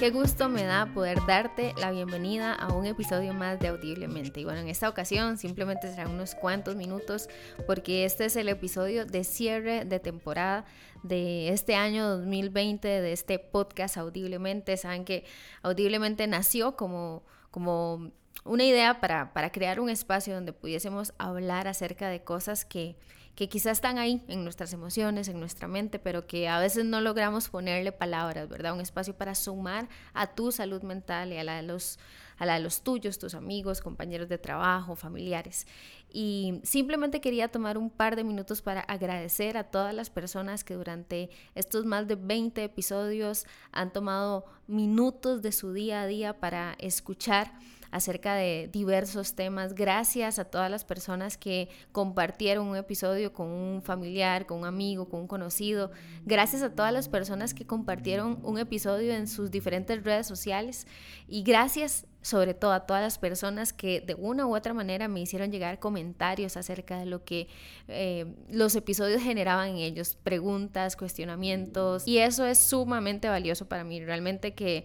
Qué gusto me da poder darte la bienvenida a un episodio más de Audiblemente. Y bueno, en esta ocasión simplemente serán unos cuantos minutos porque este es el episodio de cierre de temporada de este año 2020 de este podcast Audiblemente. Saben que Audiblemente nació como, como una idea para, para crear un espacio donde pudiésemos hablar acerca de cosas que que quizás están ahí en nuestras emociones, en nuestra mente, pero que a veces no logramos ponerle palabras, ¿verdad? Un espacio para sumar a tu salud mental y a la de los, a la de los tuyos, tus amigos, compañeros de trabajo, familiares. Y simplemente quería tomar un par de minutos para agradecer a todas las personas que durante estos más de 20 episodios han tomado minutos de su día a día para escuchar acerca de diversos temas. Gracias a todas las personas que compartieron un episodio con un familiar, con un amigo, con un conocido. Gracias a todas las personas que compartieron un episodio en sus diferentes redes sociales. Y gracias sobre todo a todas las personas que de una u otra manera me hicieron llegar comentarios acerca de lo que eh, los episodios generaban en ellos, preguntas, cuestionamientos, y eso es sumamente valioso para mí, realmente que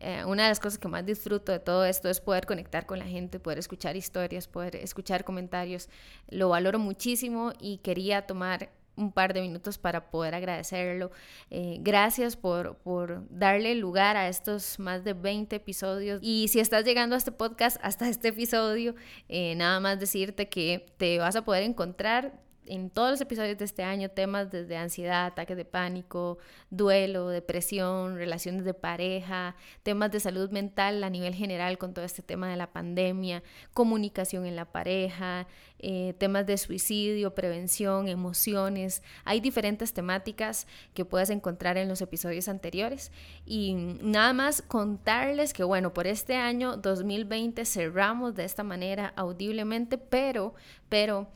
eh, una de las cosas que más disfruto de todo esto es poder conectar con la gente, poder escuchar historias, poder escuchar comentarios. Lo valoro muchísimo y quería tomar un par de minutos para poder agradecerlo. Eh, gracias por, por, darle lugar a estos más de 20 episodios. Y si estás llegando a este podcast, hasta este episodio, eh, nada más decirte que te vas a poder encontrar en todos los episodios de este año temas desde ansiedad, ataques de pánico, duelo, depresión, relaciones de pareja, temas de salud mental a nivel general con todo este tema de la pandemia, comunicación en la pareja, eh, temas de suicidio, prevención, emociones. Hay diferentes temáticas que puedes encontrar en los episodios anteriores. Y nada más contarles que, bueno, por este año 2020 cerramos de esta manera audiblemente, pero, pero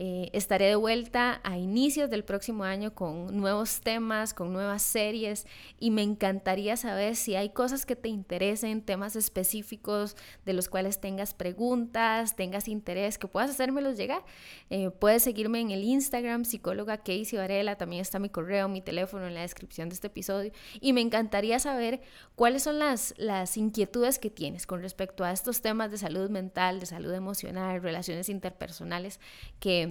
eh, estaré de vuelta a inicios del próximo año con nuevos temas, con nuevas series y me encantaría saber si hay cosas que te interesen, temas específicos de los cuales tengas preguntas, tengas interés, que puedas hacérmelos llegar. Eh, puedes seguirme en el Instagram, psicóloga Casey Varela, también está mi correo, mi teléfono en la descripción de este episodio y me encantaría saber cuáles son las, las inquietudes que tienes con respecto a estos temas de salud mental, de salud emocional, relaciones interpersonales que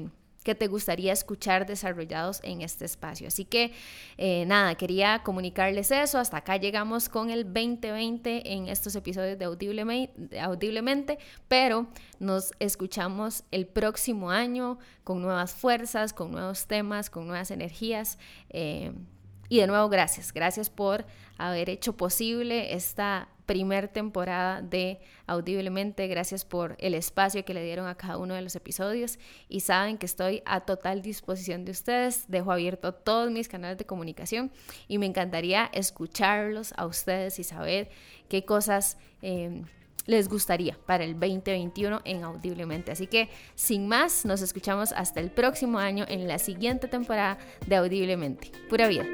que te gustaría escuchar desarrollados en este espacio. Así que eh, nada, quería comunicarles eso. Hasta acá llegamos con el 2020 en estos episodios de Audiblemente, pero nos escuchamos el próximo año con nuevas fuerzas, con nuevos temas, con nuevas energías. Eh, y de nuevo, gracias. Gracias por haber hecho posible esta primer temporada de Audiblemente. Gracias por el espacio que le dieron a cada uno de los episodios y saben que estoy a total disposición de ustedes. Dejo abierto todos mis canales de comunicación y me encantaría escucharlos a ustedes y saber qué cosas... Eh, les gustaría para el 2021 en Audiblemente. Así que sin más, nos escuchamos hasta el próximo año en la siguiente temporada de Audiblemente. Pura vida.